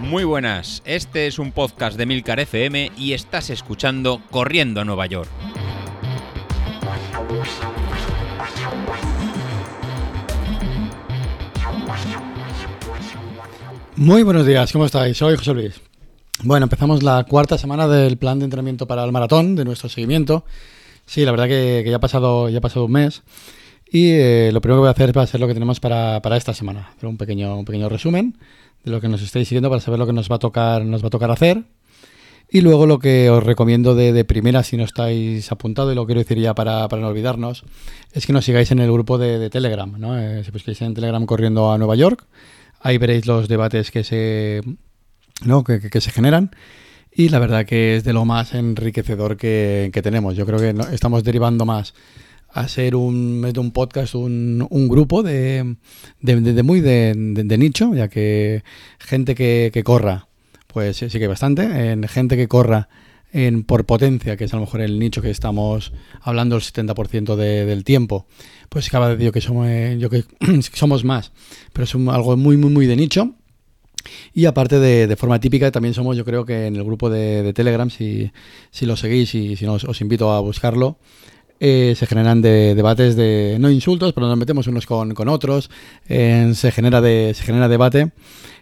Muy buenas, este es un podcast de Milcar FM y estás escuchando Corriendo a Nueva York. Muy buenos días, ¿cómo estáis? Soy José Luis. Bueno, empezamos la cuarta semana del plan de entrenamiento para el maratón, de nuestro seguimiento. Sí, la verdad que, ya, ha pasado, ya ha pasado un mes y eh, lo primero que voy a hacer va a ser lo que tenemos para, para esta semana. Un pequeño, un pequeño resumen de lo que nos estáis siguiendo para saber lo que nos va a tocar, nos va a tocar hacer. Y luego lo que os recomiendo de, primera, si no estáis apuntado, y lo quiero decir ya para, para no olvidarnos, es que nos sigáis en el grupo de, Telegram, ¿no? Eh, si busquáis en Telegram corriendo a Nueva York, ahí veréis los debates que se, ¿no? que, que, se generan. Y la verdad que es de lo más enriquecedor que, que tenemos. Yo creo que estamos derivando más a ser un, un podcast, un, un grupo de, de, muy de, nicho, ya que gente que, que corra, pues sí, que bastante, en gente que corra en por potencia, que es a lo mejor el nicho que estamos hablando el 70% del tiempo, pues cada vez digo que somos, eh, yo que somos más, pero es algo muy, muy, muy de nicho. Y aparte de, de, forma típica, también somos, yo creo que en el grupo de, de Telegram, si, si, lo seguís y si no, os invito a buscarlo, eh, se generan de, debates de, no insultos, pero nos metemos unos con, otros, se, genera de, se genera debate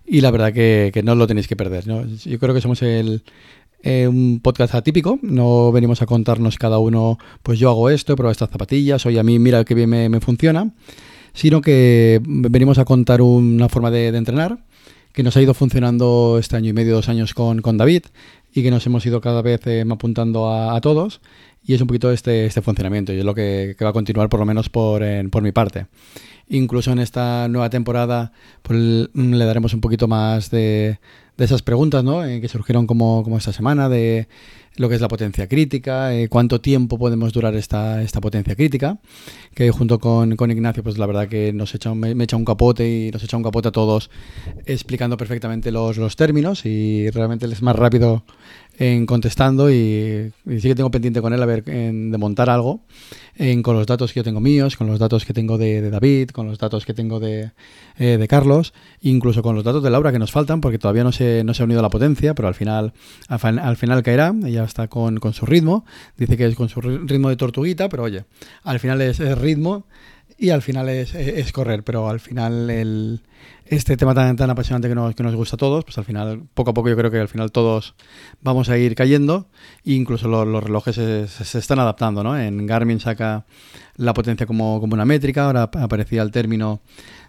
y la verdad que, no lo tenéis que perder. Yo creo que somos el, eh, un podcast atípico, no venimos a contarnos cada uno, pues yo hago esto, pero estas zapatillas, oye, a mí mira que bien me, funciona, sino que venimos a contar una forma de, entrenar que nos ha ido funcionando este año y medio, dos años con, David y que nos hemos ido cada vez eh, apuntando a, todos y es un poquito este, este funcionamiento y es lo que, va a continuar por lo menos por, por mi parte. Incluso en esta nueva temporada pues, le daremos un poquito más de, de esas preguntas ¿no? Eh, que surgieron como, como esta semana de lo que es la potencia crítica, eh, cuánto tiempo podemos durar esta, esta potencia crítica, que junto con, con Ignacio, pues la verdad que nos echa, me, echa un capote y nos echa un capote a todos explicando perfectamente los, los términos y realmente es más rápido en contestando y, sí que tengo pendiente con él a ver de montar algo en, con los datos que yo tengo míos, con los datos que tengo de, David, con los datos que tengo de, eh, de, Carlos, incluso con los datos de Laura que nos faltan porque todavía no se, no se ha unido a la potencia, pero al final, al, final caerá, ella está con, con, su ritmo, dice que es con su ritmo de tortuguita, pero oye, al final es, es ritmo y al final es, es, correr, pero al final el, este tema tan, tan apasionante que nos, que nos gusta a todos, pues al final, poco a poco yo creo que al final todos vamos a ir cayendo e incluso los, relojes se, se, están adaptando, ¿no? En Garmin saca la potencia como, como una métrica, ahora aparecía el término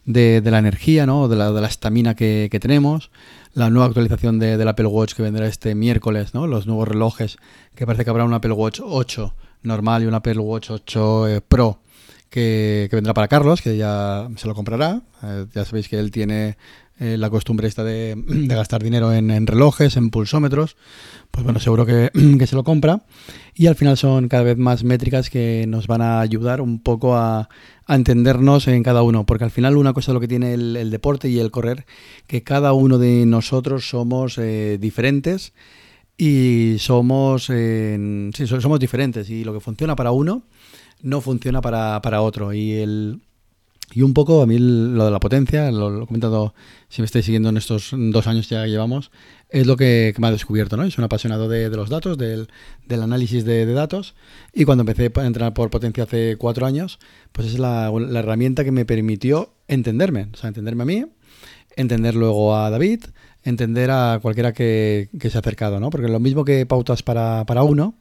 de, de la energía, ¿no? De la, de la que, que tenemos, la nueva actualización de, del Apple Watch que vendrá este miércoles, ¿no? Los nuevos relojes, que parece que habrá un Apple Watch 8 normal y un Apple Watch 8 eh, Pro que, vendrá para Carlos, que ya se lo comprará. Eh, ya sabéis que él tiene eh, la costumbre esta de, gastar dinero en, relojes, en pulsómetros. Pues bueno, seguro que, se lo compra. Y al final son cada vez más métricas que nos van a ayudar un poco a, entendernos en cada uno. Porque al final una cosa es lo que tiene el, deporte y el correr, que cada uno de nosotros somos eh, diferentes y somos, sí, somos diferentes. Y lo que funciona para uno no funciona para, para otro. Y el, y un poco a mí lo de la potencia, lo, he comentado, si me estáis siguiendo en estos dos años ya llevamos, es lo que, me ha descubierto, ¿no? Soy un apasionado de, los datos, del, del análisis de, datos, y cuando empecé a entrenar por potencia hace cuatro años, pues es la, la, herramienta que me permitió entenderme, o sea, entenderme a mí, entender luego a David, entender a cualquiera que, que se ha acercado, ¿no? Porque lo mismo que pautas para, para uno,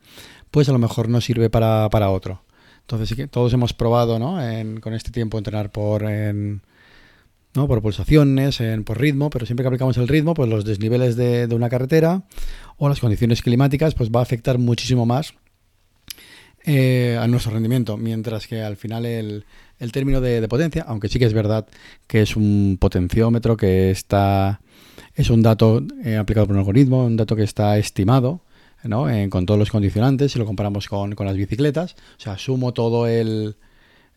pues a lo mejor no sirve para, para otro. Entonces sí que todos hemos probado, ¿no? con este tiempo entrenar por, ¿no? por pulsaciones, en, por ritmo, pero siempre que aplicamos el ritmo, pues los desniveles de, una carretera o las condiciones climáticas, pues va a afectar muchísimo más eh, a nuestro rendimiento, mientras que al final el, término de, potencia, aunque sí que es verdad que es un potenciómetro que está, es un dato eh, aplicado por un algoritmo, un dato que está estimado, con todos los condicionantes, si lo comparamos con, las bicicletas. O sea, sumo todo el,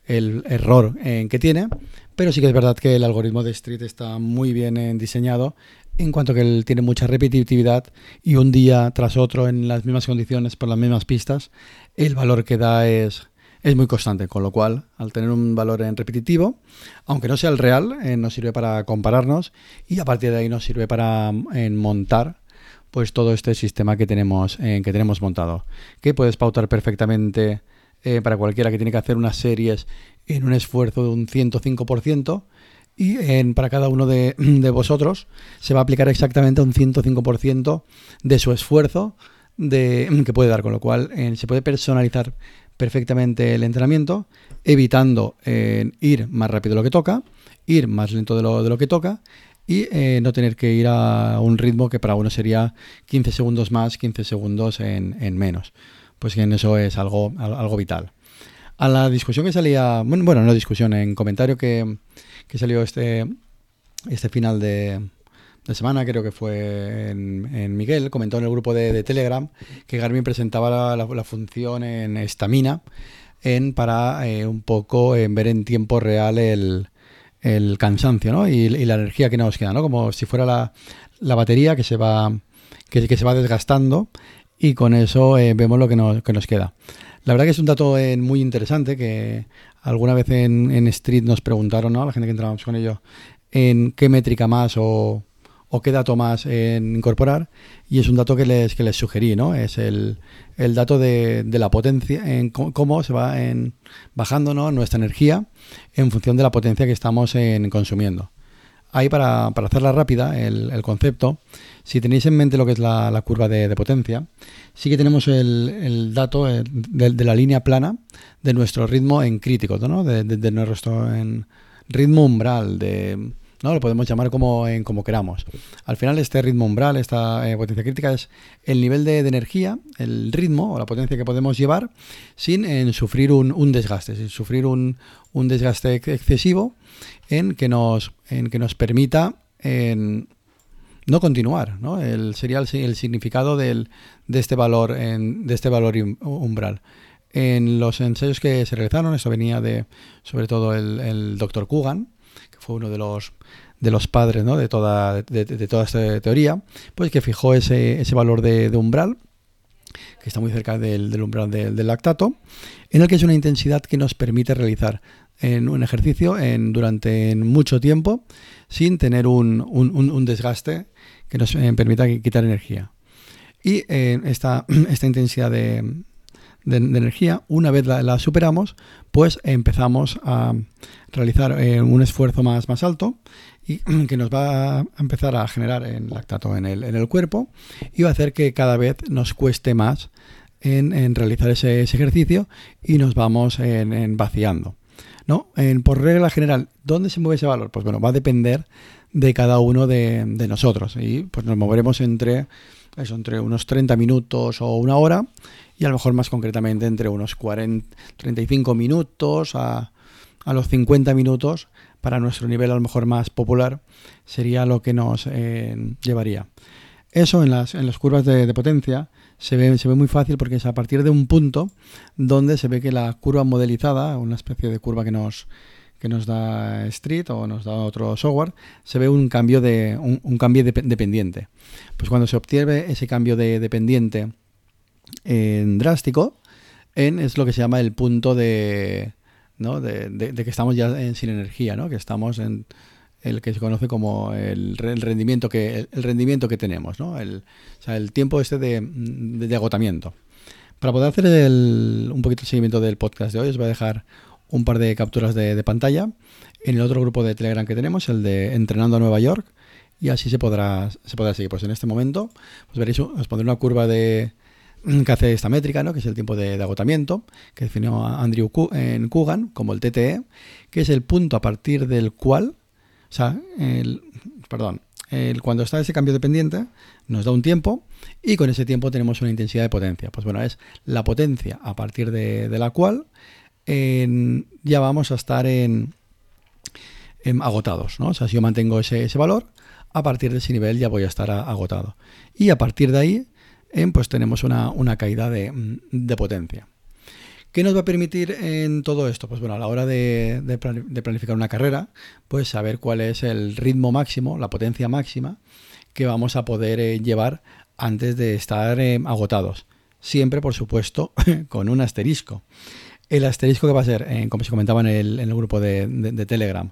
error en que tiene, pero sí que es verdad que el algoritmo de Street está muy bien diseñado en cuanto que él tiene mucha repetitividad y un día tras otro en las mismas condiciones por las mismas pistas, el valor que da es, es muy constante, con lo cual, al tener un valor en repetitivo, aunque no sea el real, eh, nos sirve para compararnos y a partir de ahí nos sirve para en montar pues todo este sistema que tenemos, que tenemos montado, que puedes pautar perfectamente eh, para cualquiera que tiene que hacer unas series en un esfuerzo de un 105%, y en, para cada uno de, vosotros se va a aplicar exactamente un 105% de su esfuerzo de, que puede dar, con lo cual eh, se puede personalizar perfectamente el entrenamiento, evitando eh, ir más rápido de lo que toca, ir más lento de lo, de lo que toca y eh, no tener que ir a un ritmo que para uno sería 15 segundos más, 15 segundos en, en menos. Pues que en eso es algo, algo vital. A la discusión que salía, bueno, no discusión, en comentario que, que salió este, este final de, de semana, creo que fue en, Miguel, comentó en el grupo de, Telegram que Garmin presentaba la, función en estamina en, para eh, un poco en ver en tiempo real el, el cansancio ¿no? y, la energía que nos queda, ¿no? como si fuera la, la batería que se va que, se va desgastando y con eso eh, vemos lo que nos, que nos queda. La verdad que es un dato eh, muy interesante que alguna vez en, en, Street nos preguntaron, ¿no? La gente que entramos con ello, en qué métrica más o, o qué dato más en incorporar y es un dato que les, que les sugerí, ¿no? Es el, el dato de, de, la potencia, en cómo se va en, bajando nuestra energía en función de la potencia que estamos en, consumiendo. Ahí para, para hacerla rápida, el, concepto, si tenéis en mente lo que es la, curva de, potencia, sí que tenemos el, dato eh, de, la línea plana de nuestro ritmo en crítico, ¿no? de, nuestro ritmo umbral, de ¿no? Lo podemos llamar como, en, como queramos. Al final, este ritmo umbral, esta eh, potencia crítica, es el nivel de, energía, el ritmo o la potencia que podemos llevar sin en, sufrir un, un, desgaste, sin sufrir un, un, desgaste excesivo en que nos, en que nos permita en, no continuar. ¿no? El, sería el, significado del, de este valor, en, de este valor umbral. En los ensayos que se realizaron, eso venía de sobre todo el, el doctor Kugan, fue uno de los de los padres ¿no? de, toda, de, toda esta teoría, pues que fijó ese, ese valor de, umbral, que está muy cerca del, umbral del lactato, en el que es una intensidad que nos permite realizar en un ejercicio en, durante mucho tiempo sin tener un, un, desgaste que nos eh, permita quitar energía. Y eh, esta, esta intensidad de, de, energía, una vez la, superamos, pues empezamos a realizar eh, un esfuerzo más, más alto y que nos va a empezar a generar en lactato en el, en el cuerpo y va a hacer que cada vez nos cueste más en, realizar ese, ejercicio y nos vamos en, vaciando. ¿no? En, por regla general, ¿dónde se mueve ese valor? Pues bueno, va a depender de cada uno de, de nosotros y pues nos moveremos entre, eso, entre unos 30 minutos o una hora y a lo mejor más concretamente entre unos 40, 35 minutos a, a los 50 minutos para nuestro nivel a lo mejor más popular sería lo que nos eh, llevaría. Eso en las, en las curvas de, potencia se ve, se ve muy fácil porque es a partir de un punto donde se ve que la curva modelizada, una especie de curva que nos, que nos da Street o nos da otro software, se ve un cambio de un, cambio de, pendiente. Pues cuando se obtiene ese cambio de, de pendiente en drástico, en es lo que se llama el punto de, ¿no? de, de, que estamos ya en, sin energía, ¿no? que estamos en el que se conoce como el, rendimiento que el, rendimiento que tenemos, ¿no? el, o sea, el tiempo este de, de agotamiento. Para poder hacer el, un poquito el seguimiento del podcast de hoy, os voy a dejar un par de capturas de, pantalla en el otro grupo de Telegram que tenemos, el de Entrenando a Nueva York, y así se podrá, se podrá seguir. Pues en este momento, pues veréis, os pondré una curva de, que hace esta métrica, ¿no? que es el tiempo de, agotamiento, que definió Andrew en Kugan como el TTE, que es el punto a partir del cual, o sea, el, perdón, el, cuando está ese cambio de pendiente, nos da un tiempo y con ese tiempo tenemos una intensidad de potencia. Pues bueno, es la potencia a partir de, la cual ya vamos a estar en, agotados. O sea, si yo mantengo ese, valor, a partir de ese nivel ya voy a estar agotado. Y a partir de ahí pues tenemos una, caída de, potencia. ¿Qué nos va a permitir en todo esto? Pues bueno, a la hora de, planificar una carrera, pues saber cuál es el ritmo máximo, la potencia máxima que vamos a poder eh, llevar antes de estar eh, agotados. Siempre, por supuesto, con un asterisco. El asterisco que va a ser, eh, como se comentaba en el, grupo de, Telegram,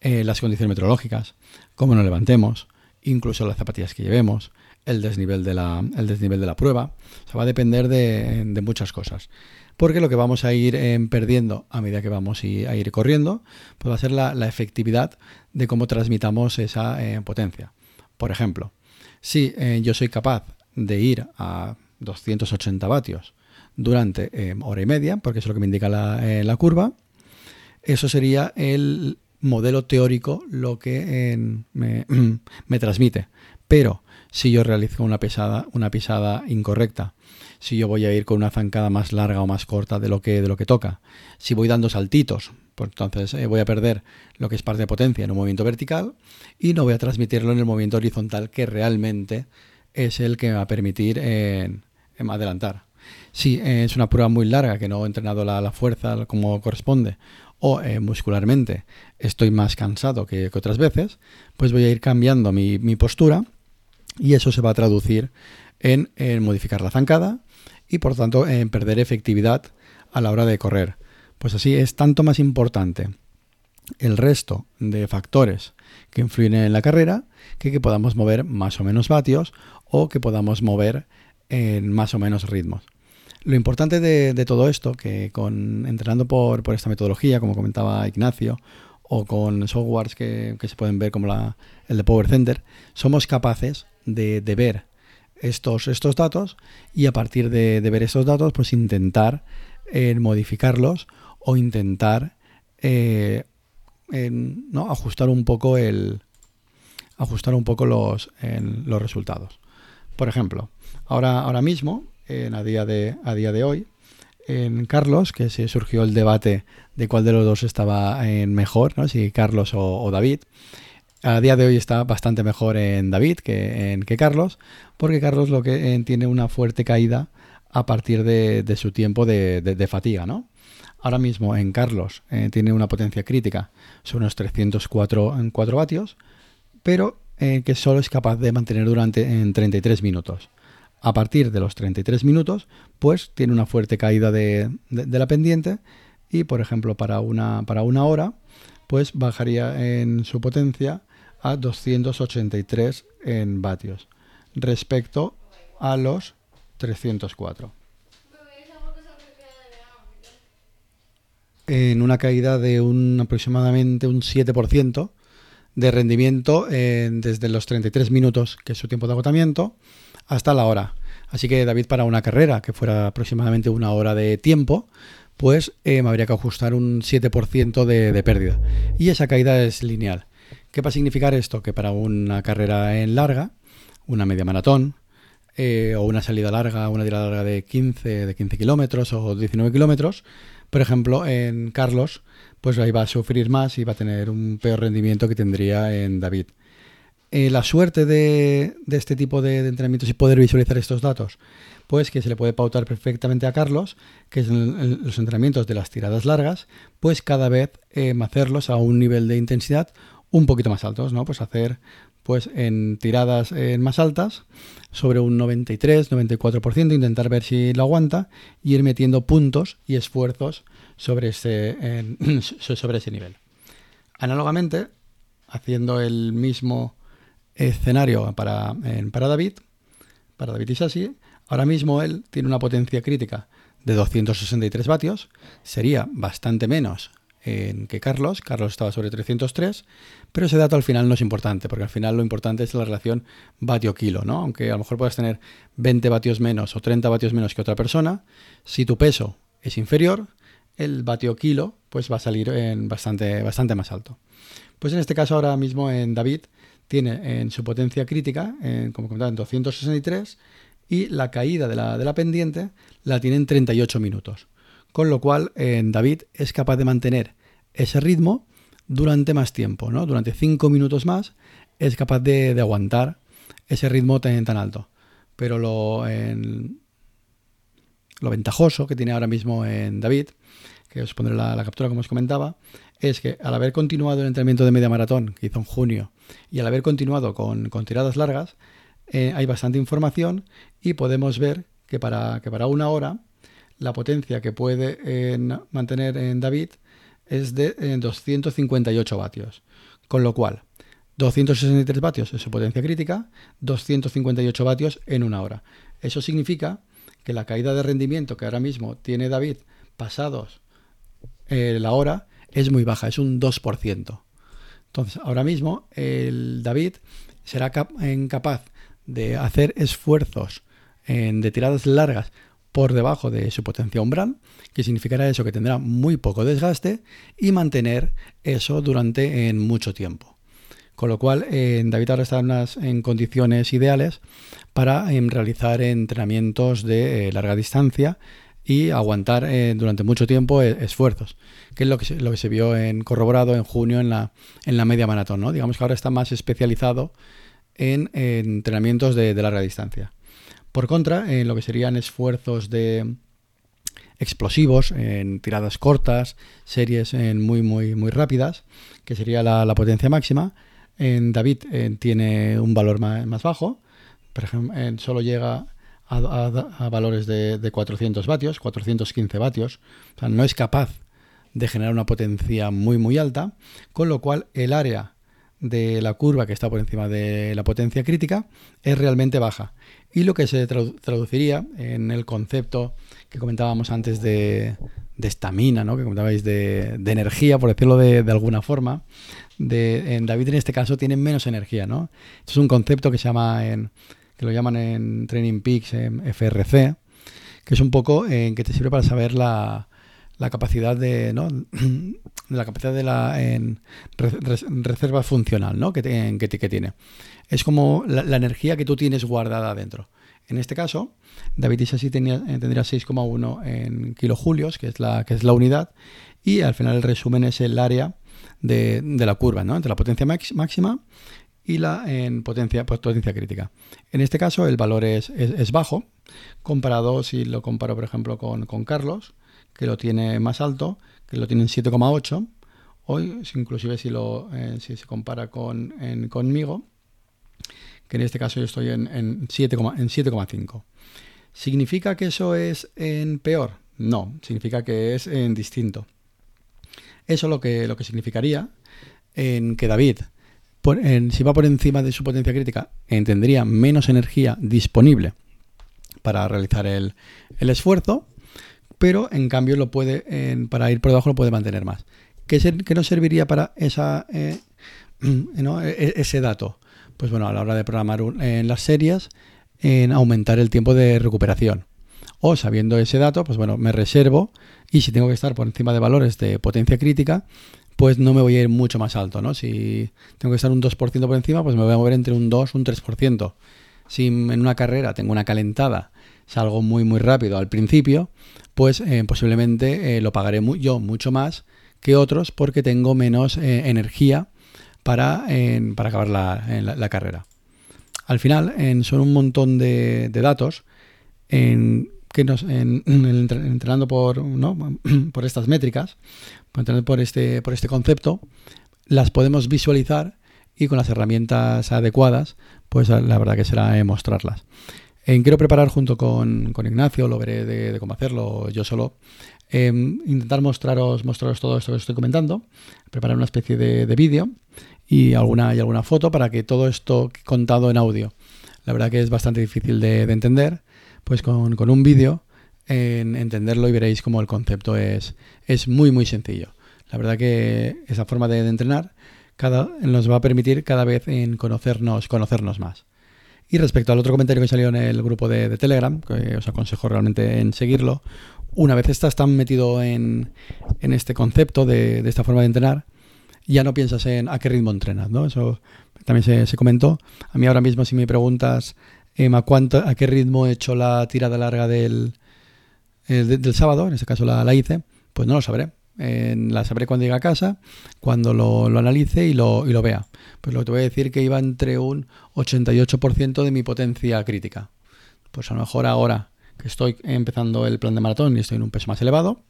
eh, las condiciones meteorológicas, cómo nos levantemos, incluso las zapatillas que llevemos, el desnivel de la, prueba. O sea, va a depender de, muchas cosas. Porque lo que vamos a ir eh, perdiendo a medida que vamos a ir corriendo, pues va a ser la, la efectividad de cómo transmitamos esa potencia. Por ejemplo, si yo soy capaz de ir a 280 vatios durante eh, hora y media, porque es lo que me indica la, eh, curva. Eso sería el modelo teórico lo que me, transmite. Pero si yo realizo una pesada, una pisada incorrecta, si yo voy a ir con una zancada más larga o más corta de lo que, de lo que toca, si voy dando saltitos, pues entonces eh, voy a perder lo que es parte de potencia en un movimiento vertical y no voy a transmitirlo en el movimiento horizontal que realmente es el que me va a permitir adelantar. Si es una prueba muy larga que no he entrenado la, fuerza como corresponde o eh, muscularmente estoy más cansado que, otras veces, pues voy a ir cambiando mi, postura y eso se va a traducir en, modificar la zancada y por tanto en perder efectividad a la hora de correr. Pues así es tanto más importante el resto de factores que influyen en la carrera que que podamos mover más o menos vatios o que podamos mover en más o menos ritmos. Lo importante de, todo esto, que con entrenando por, esta metodología, como comentaba Ignacio, o con softwares que, se pueden ver como el de Power Center, somos capaces de, ver estos, datos y a partir de, ver estos datos, pues intentar eh, modificarlos o intentar eh, ¿no? ajustar un poco el ajustar un poco los, los resultados. Por ejemplo, ahora, ahora mismo en, a, día de, a día de hoy. En Carlos, que se surgió el debate de cuál de los dos estaba en mejor, ¿no? si Carlos o, David. A día de hoy está bastante mejor en David que en que Carlos, porque Carlos lo que tiene una fuerte caída a partir de, su tiempo de, fatiga, ¿no? Ahora mismo en Carlos eh, tiene una potencia crítica son unos 304 en 4 vatios, pero eh, que solo es capaz de mantener durante en 33 minutos a partir de los 33 minutos, pues tiene una fuerte caída de, la pendiente y, por ejemplo, para una, para una hora, pues bajaría en su potencia a 283 en vatios respecto a los 304. En una caída de un aproximadamente un 7% de rendimiento desde los 33 minutos, que es su tiempo de agotamiento, hasta la hora. Así que David, para una carrera que fuera aproximadamente una hora de tiempo, pues eh, me habría que ajustar un 7% de, pérdida. Y esa caída es lineal. ¿Qué va a significar esto? Que para una carrera en larga, una media maratón, eh, o una salida larga, una tirada larga de 15, de 15 kilómetros o 19 kilómetros, por ejemplo, en Carlos, pues ahí va a sufrir más y va a tener un peor rendimiento que tendría en David. Eh, la suerte de, este tipo de, entrenamientos y poder visualizar estos datos, pues que se le puede pautar perfectamente a Carlos, que es los entrenamientos de las tiradas largas, pues cada vez eh, hacerlos a un nivel de intensidad un poquito más altos, ¿no? Pues hacer pues en tiradas eh, más altas, sobre un 93-94%, intentar ver si lo aguanta y ir metiendo puntos y esfuerzos sobre ese, sobre ese nivel. Análogamente, haciendo el mismo escenario para, para David, para David ahora mismo él tiene una potencia crítica de 263 vatios, sería bastante menos que Carlos. Carlos estaba sobre 303, pero ese dato al final no es importante, porque al final lo importante es la relación vatio-kilo, ¿no? Aunque a lo mejor puedas tener 20 vatios menos o 30 vatios menos que otra persona, si tu peso es inferior, el vatio-kilo pues va a salir en bastante, bastante más alto. Pues en este caso ahora mismo en David tiene en su potencia crítica, en, como comentaba, en 263 y la caída de la, pendiente la tiene en 38 minutos. Con lo cual, en David es capaz de mantener ese ritmo durante más tiempo, ¿no? Durante 5 minutos más es capaz de, aguantar ese ritmo tan, tan alto. Pero lo, lo ventajoso que tiene ahora mismo en David, que os pondré la captura como os comentaba, es que al haber continuado el entrenamiento de media maratón que hizo en junio y al haber continuado con, tiradas largas, eh, hay bastante información y podemos ver que para, que para una hora la potencia que puede mantener en David es de 258 vatios. Con lo cual, 263 vatios es su potencia crítica, 258 vatios en una hora. Eso significa que la caída de rendimiento que ahora mismo tiene David pasados eh, la hora es muy baja, es un 2%. Entonces, ahora mismo el David será capaz de hacer esfuerzos en, de tiradas largas por debajo de su potencia umbral, que significará eso que tendrá muy poco desgaste y mantener eso durante en mucho tiempo. Con lo cual, David ahora está en, condiciones ideales para em, realizar entrenamientos de eh, larga distancia y aguantar eh, durante mucho tiempo eh, esfuerzos, que es lo que, se, lo que se vio en corroborado en junio en la, en la media maratón. ¿no? Digamos que ahora está más especializado en, entrenamientos de, larga distancia. Por contra, en lo que serían esfuerzos de explosivos, en tiradas cortas, series en muy, muy, muy rápidas, que sería la potencia máxima, en David tiene un valor más, bajo, por ejemplo, solo llega a, valores de, 400 vatios, 415 vatios, o sea, no es capaz de generar una potencia muy muy alta, con lo cual el área de la curva que está por encima de la potencia crítica es realmente baja. Y lo que se traduciría en el concepto que comentábamos antes de estamina, ¿no? que comentabais de, de, energía, por decirlo de, de alguna forma, en David en este caso tiene menos energía, ¿no? es un concepto que se llama en, que lo llaman en Training Peaks en FRC, que es un poco en que te sirve para saber la, la capacidad de, ¿no? la capacidad de la en reserva funcional ¿no? que, que, tiene. Es como la, energía que tú tienes guardada dentro. En este caso, David Isasi tenía, tendría 6,1 en kilojulios, que es, la, que es la unidad, y al final el resumen es el área de, la curva, ¿no? entre la potencia máxima y la en potencia, potencia crítica. En este caso el valor es, es, bajo, comparado si lo comparo por ejemplo con, Carlos, que lo tiene más alto, que lo tiene en 7,8, o inclusive si, lo, eh, si se compara con, conmigo, que en este caso yo estoy en, en 7,5. ¿Significa que eso es en peor? No, significa que es en distinto. Eso lo que, lo que significaría en que David, si va por encima de su potencia crítica, tendría menos energía disponible para realizar el, esfuerzo, pero en cambio lo puede, para ir por debajo lo puede mantener más. ¿Qué, nos serviría para esa, eh, e, ese dato? Pues bueno, a la hora de programar en las series, en aumentar el tiempo de recuperación. O sabiendo ese dato, pues bueno, me reservo y si tengo que estar por encima de valores de potencia crítica, pues no me voy a ir mucho más alto, ¿no? Si tengo que estar un 2% por encima, pues me voy a mover entre un 2 y un 3%. Si en una carrera tengo una calentada, salgo muy muy rápido al principio, pues eh, posiblemente eh, lo pagaré yo mucho más que otros porque tengo menos eh, energía para, para acabar la, carrera. Al final son un montón de, datos que nos, en, entrenando por, por estas métricas, por, este, por este concepto, las podemos visualizar y con las herramientas adecuadas, pues la verdad que será mostrarlas. En quiero preparar junto con, Ignacio, lo veré de, cómo hacerlo yo solo, em, intentar mostraros, mostraros todo esto que estoy comentando, preparar una especie de, vídeo y alguna, y alguna foto para que todo esto contado en audio, la verdad que es bastante difícil de entender, pues con, con un vídeo en entenderlo y veréis cómo el concepto es, es muy muy sencillo. La verdad que esa forma de, entrenar nos va a permitir cada vez en conocernos, conocernos más. Y respecto al otro comentario que salió en el grupo de, Telegram, que os aconsejo realmente en seguirlo, una vez estás tan metido en, en este concepto de, de, esta forma de entrenar, ya no piensas en a qué ritmo entrenas, ¿no? Eso también se, se comentó. A mí ahora mismo si me preguntas ¿a, cuánto, ¿A qué ritmo he hecho la tirada larga del, eh, del sábado? En este caso la, la, hice. Pues no lo sabré. la sabré cuando llegue a casa, cuando lo, lo analice y lo, y lo, vea. Pues lo que te voy a decir que iba entre un 88% de mi potencia crítica. Pues a lo mejor ahora que estoy empezando el plan de maratón y estoy en un peso más elevado,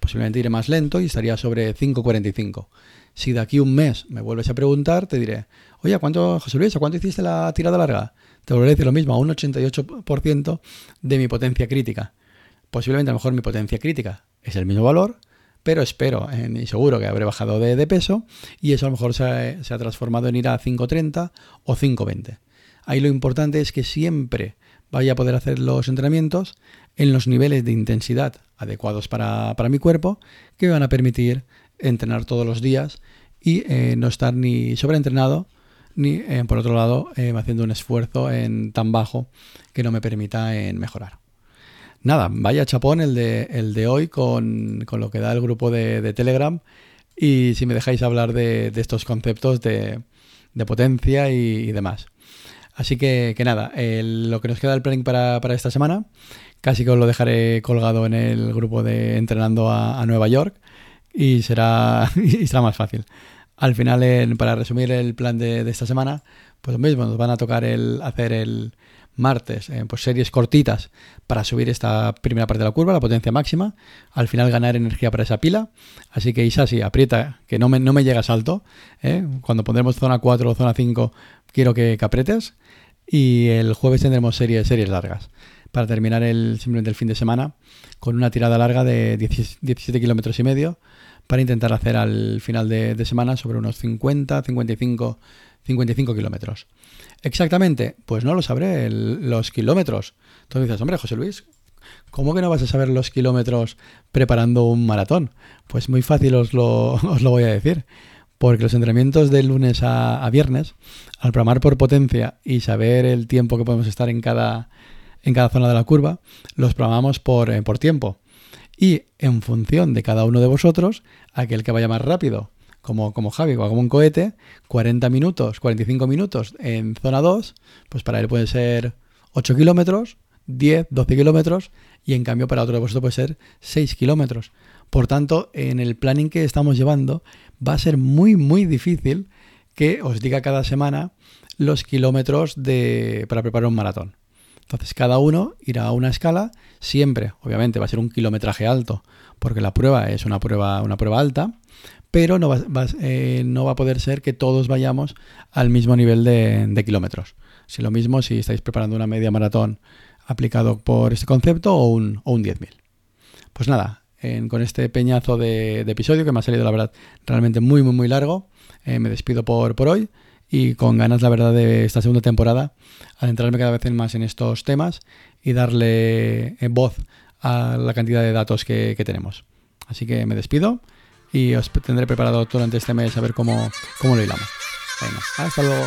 posiblemente iré más lento y estaría sobre 5.45. Si de aquí un mes me vuelves a preguntar, te diré, oye, ¿cuánto, José Luis, ¿a cuánto hiciste la tirada larga? Te volveré a decir lo mismo, a un 88% de mi potencia crítica. Posiblemente a lo mejor mi potencia crítica es el mismo valor, pero espero y seguro que habré bajado de, peso y eso a lo mejor se, ha transformado en ir a 5.30 o 5.20. Ahí lo importante es que siempre vaya a poder hacer los entrenamientos en los niveles de intensidad adecuados para, mi cuerpo que me van a permitir entrenar todos los días y eh, no estar ni sobreentrenado ni eh, por otro lado eh, haciendo un esfuerzo en tan bajo que no me permita en mejorar. Nada, vaya chapón el de, el de hoy con, lo que da el grupo de, Telegram y si me dejáis hablar de, estos conceptos de, potencia y demás. Así que, que nada, lo que nos queda del planning para, esta semana, casi que os lo dejaré colgado en el grupo de Entrenando a, Nueva York y será, y será más fácil. Al final, para resumir el plan de, esta semana, pues lo mismo, nos van a tocar el hacer el martes, eh, pues series cortitas para subir esta primera parte de la curva, la potencia máxima, al final ganar energía para esa pila. Así que Isasi, aprieta, que no me, no me llega salto. ¿eh? Cuando pondremos zona 4 o zona 5, quiero que, que apretes. Y el jueves tendremos series, series largas para terminar el, simplemente el fin de semana con una tirada larga de 17 kilómetros y medio para intentar hacer al final de, semana sobre unos 50, 55, 55 kilómetros. Exactamente, pues no lo sabré, los kilómetros. Entonces dices, hombre, José Luis, ¿cómo que no vas a saber los kilómetros preparando un maratón? Pues muy fácil os lo, voy a decir porque los entrenamientos de lunes a, viernes, al programar por potencia y saber el tiempo que podemos estar en cada, en cada zona de la curva, los programamos por, eh, por tiempo. Y en función de cada uno de vosotros, aquel que vaya más rápido, como, como Javi, como un cohete, 40 minutos, 45 minutos en zona 2, pues para él puede ser 8 kilómetros, 10, 12 kilómetros, y en cambio para otro de vosotros puede ser 6 kilómetros. Por tanto, en el planning que estamos llevando, va a ser muy, muy difícil que os diga cada semana los kilómetros de, para preparar un maratón. Entonces, cada uno irá a una escala, siempre, obviamente, va a ser un kilometraje alto, porque la prueba es una prueba, una prueba alta, pero no va, eh, a poder ser que todos vayamos al mismo nivel de, kilómetros. Si lo mismo si estáis preparando una media maratón aplicado por este concepto o un, o un 10.000. Pues nada, con este peñazo de, episodio que me ha salido, la verdad, realmente muy, muy, muy largo. Eh, me despido por, por hoy y con ganas, la verdad, de esta segunda temporada, adentrarme cada vez más en estos temas y darle eh, voz a la cantidad de datos que, tenemos. Así que me despido y os tendré preparado durante este mes a ver cómo, cómo lo hilamos. Venga, hasta luego.